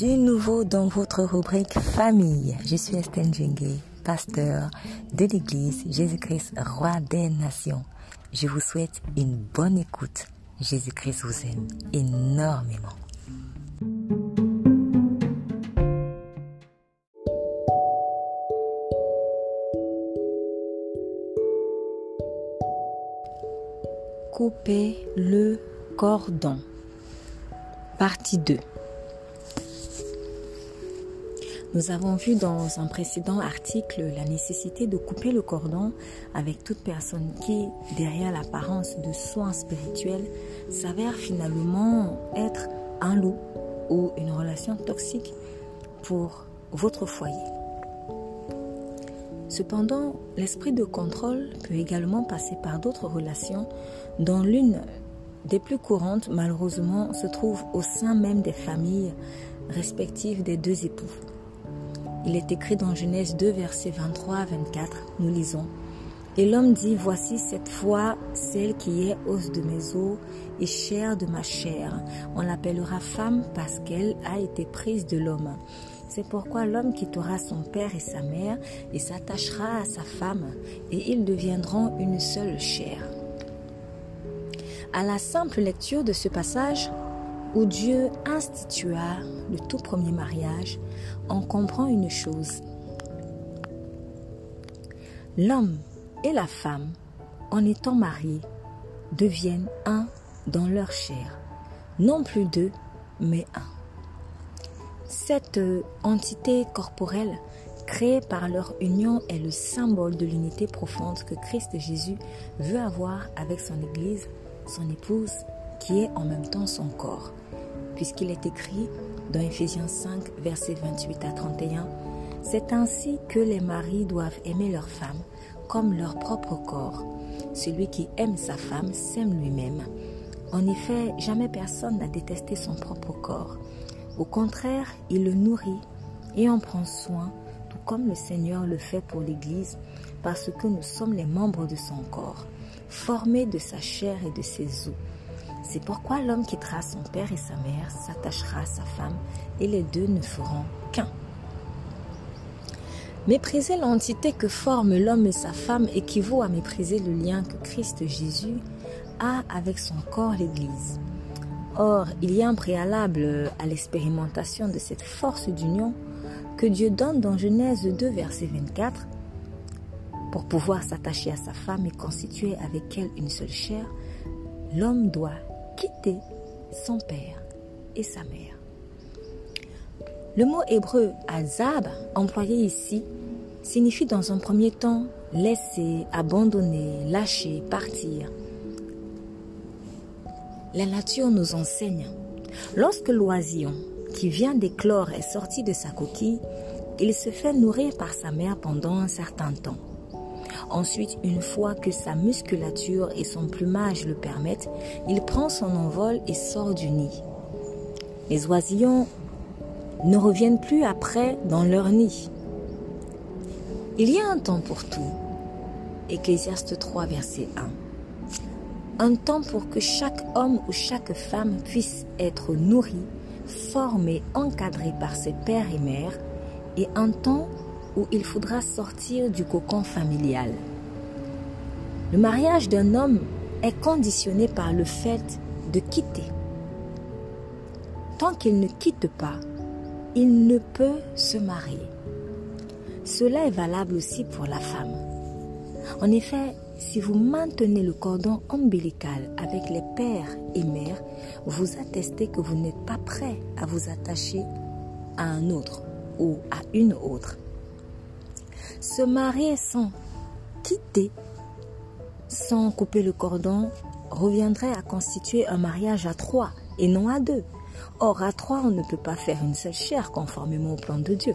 Du nouveau dans votre rubrique famille. Je suis Estelle Djengue, pasteur de l'église Jésus-Christ, roi des nations. Je vous souhaite une bonne écoute. Jésus-Christ vous aime énormément. Couper le cordon. Partie 2. Nous avons vu dans un précédent article la nécessité de couper le cordon avec toute personne qui, derrière l'apparence de soins spirituels, s'avère finalement être un loup ou une relation toxique pour votre foyer. Cependant, l'esprit de contrôle peut également passer par d'autres relations dont l'une des plus courantes, malheureusement, se trouve au sein même des familles respectives des deux époux. Il est écrit dans Genèse 2, versets 23 à 24, nous lisons. Et l'homme dit, voici cette fois celle qui est os de mes os et chair de ma chair. On l'appellera femme parce qu'elle a été prise de l'homme. C'est pourquoi l'homme quittera son père et sa mère et s'attachera à sa femme et ils deviendront une seule chair. À la simple lecture de ce passage, où Dieu institua le tout premier mariage, on comprend une chose. L'homme et la femme, en étant mariés, deviennent un dans leur chair. Non plus deux, mais un. Cette entité corporelle créée par leur union est le symbole de l'unité profonde que Christ Jésus veut avoir avec son Église, son épouse, qui est en même temps son corps puisqu'il est écrit dans Ephésiens 5, versets 28 à 31, C'est ainsi que les maris doivent aimer leur femme comme leur propre corps. Celui qui aime sa femme s'aime lui-même. En effet, jamais personne n'a détesté son propre corps. Au contraire, il le nourrit et en prend soin, tout comme le Seigneur le fait pour l'Église, parce que nous sommes les membres de son corps, formés de sa chair et de ses os. C'est pourquoi l'homme quittera son père et sa mère, s'attachera à sa femme, et les deux ne feront qu'un. Mépriser l'entité que forment l'homme et sa femme équivaut à mépriser le lien que Christ Jésus a avec son corps, l'Église. Or, il y a un préalable à l'expérimentation de cette force d'union que Dieu donne dans Genèse 2, verset 24. Pour pouvoir s'attacher à sa femme et constituer avec elle une seule chair, l'homme doit quitter son père et sa mère. Le mot hébreu azab, employé ici, signifie dans un premier temps laisser, abandonner, lâcher, partir. La nature nous enseigne. Lorsque l'oisillon qui vient d'éclore est sorti de sa coquille, il se fait nourrir par sa mère pendant un certain temps. Ensuite, une fois que sa musculature et son plumage le permettent, il prend son envol et sort du nid. Les oisillons ne reviennent plus après dans leur nid. Il y a un temps pour tout. Ecclésiaste 3, verset 1. Un temps pour que chaque homme ou chaque femme puisse être nourri, formé, encadré par ses pères et mères, et un temps où il faudra sortir du cocon familial. Le mariage d'un homme est conditionné par le fait de quitter. Tant qu'il ne quitte pas, il ne peut se marier. Cela est valable aussi pour la femme. En effet, si vous maintenez le cordon ombilical avec les pères et mères, vous attestez que vous n'êtes pas prêt à vous attacher à un autre ou à une autre. Se marier sans quitter, sans couper le cordon, reviendrait à constituer un mariage à trois et non à deux. Or, à trois, on ne peut pas faire une seule chair conformément au plan de Dieu.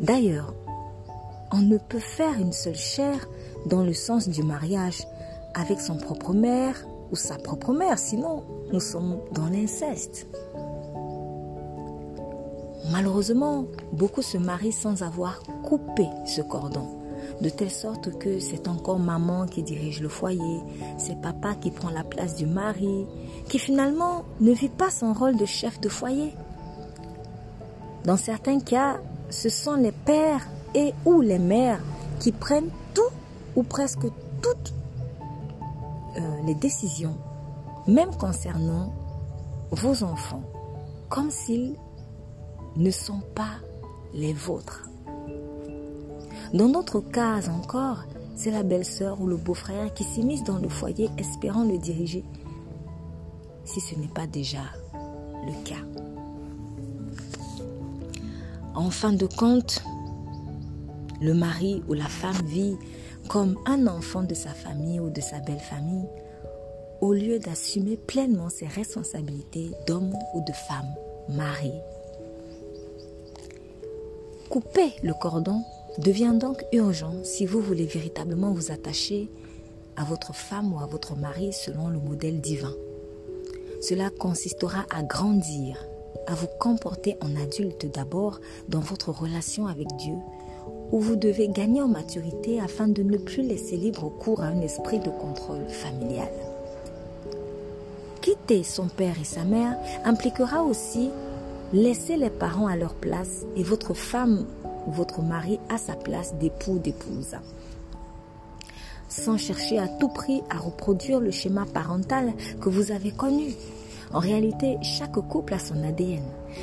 D'ailleurs, on ne peut faire une seule chair dans le sens du mariage avec son propre mère ou sa propre mère, sinon nous sommes dans l'inceste. Malheureusement, beaucoup se marient sans avoir coupé ce cordon, de telle sorte que c'est encore maman qui dirige le foyer, c'est papa qui prend la place du mari, qui finalement ne vit pas son rôle de chef de foyer. Dans certains cas, ce sont les pères et ou les mères qui prennent tout ou presque toutes euh, les décisions, même concernant vos enfants, comme s'ils ne sont pas les vôtres. Dans d'autres cas encore, c'est la belle-sœur ou le beau-frère qui s'immisce dans le foyer espérant le diriger, si ce n'est pas déjà le cas. En fin de compte, le mari ou la femme vit comme un enfant de sa famille ou de sa belle famille, au lieu d'assumer pleinement ses responsabilités d'homme ou de femme mariée. Couper le cordon devient donc urgent si vous voulez véritablement vous attacher à votre femme ou à votre mari selon le modèle divin. Cela consistera à grandir, à vous comporter en adulte d'abord dans votre relation avec Dieu, où vous devez gagner en maturité afin de ne plus laisser libre cours à un esprit de contrôle familial. Quitter son père et sa mère impliquera aussi laisser les parents à leur place et votre femme votre mari à sa place d'époux d'épouse. Sans chercher à tout prix à reproduire le schéma parental que vous avez connu. En réalité, chaque couple a son ADN.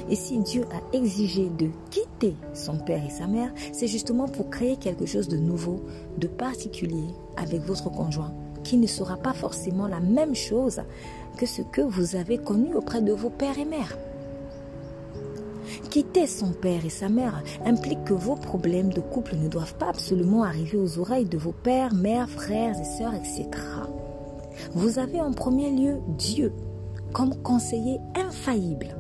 Et si Dieu a exigé de quitter son père et sa mère, c'est justement pour créer quelque chose de nouveau, de particulier avec votre conjoint, qui ne sera pas forcément la même chose que ce que vous avez connu auprès de vos pères et mères. Quitter son père et sa mère implique que vos problèmes de couple ne doivent pas absolument arriver aux oreilles de vos pères, mères, frères et sœurs, etc. Vous avez en premier lieu Dieu comme conseiller infaillible.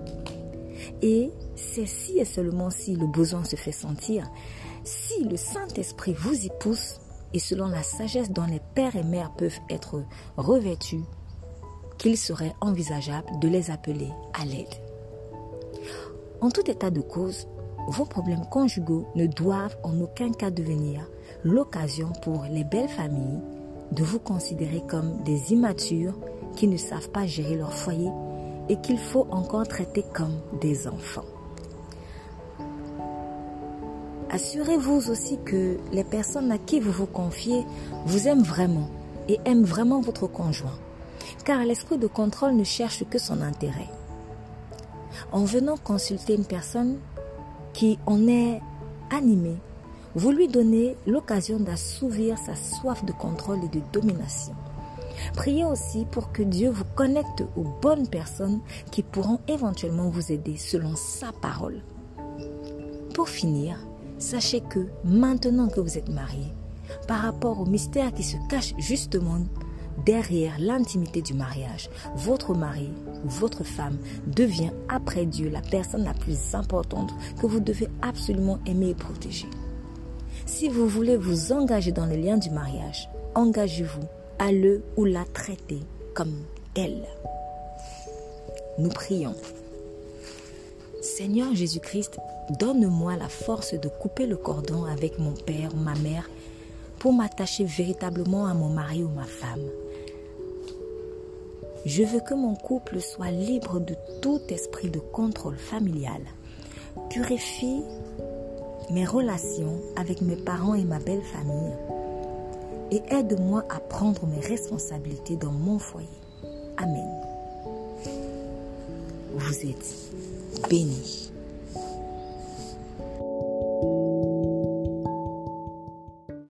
Et c'est si et seulement si le besoin se fait sentir, si le Saint-Esprit vous y pousse, et selon la sagesse dont les pères et mères peuvent être revêtus, qu'il serait envisageable de les appeler à l'aide. En tout état de cause, vos problèmes conjugaux ne doivent en aucun cas devenir l'occasion pour les belles familles de vous considérer comme des immatures qui ne savent pas gérer leur foyer et qu'il faut encore traiter comme des enfants. Assurez-vous aussi que les personnes à qui vous vous confiez vous aiment vraiment et aiment vraiment votre conjoint, car l'esprit de contrôle ne cherche que son intérêt. En venant consulter une personne qui en est animée, vous lui donnez l'occasion d'assouvir sa soif de contrôle et de domination. Priez aussi pour que Dieu vous connecte aux bonnes personnes qui pourront éventuellement vous aider selon sa parole. Pour finir, sachez que maintenant que vous êtes marié, par rapport au mystère qui se cache justement derrière l'intimité du mariage, votre mari ou votre femme devient après Dieu la personne la plus importante que vous devez absolument aimer et protéger. Si vous voulez vous engager dans le lien du mariage, engagez-vous à le ou la traiter comme tel. Nous prions. Seigneur Jésus-Christ, donne-moi la force de couper le cordon avec mon père ou ma mère pour m'attacher véritablement à mon mari ou ma femme. Je veux que mon couple soit libre de tout esprit de contrôle familial. Purifie mes relations avec mes parents et ma belle famille et aide-moi à prendre mes responsabilités dans mon foyer. Amen. Vous êtes bénis.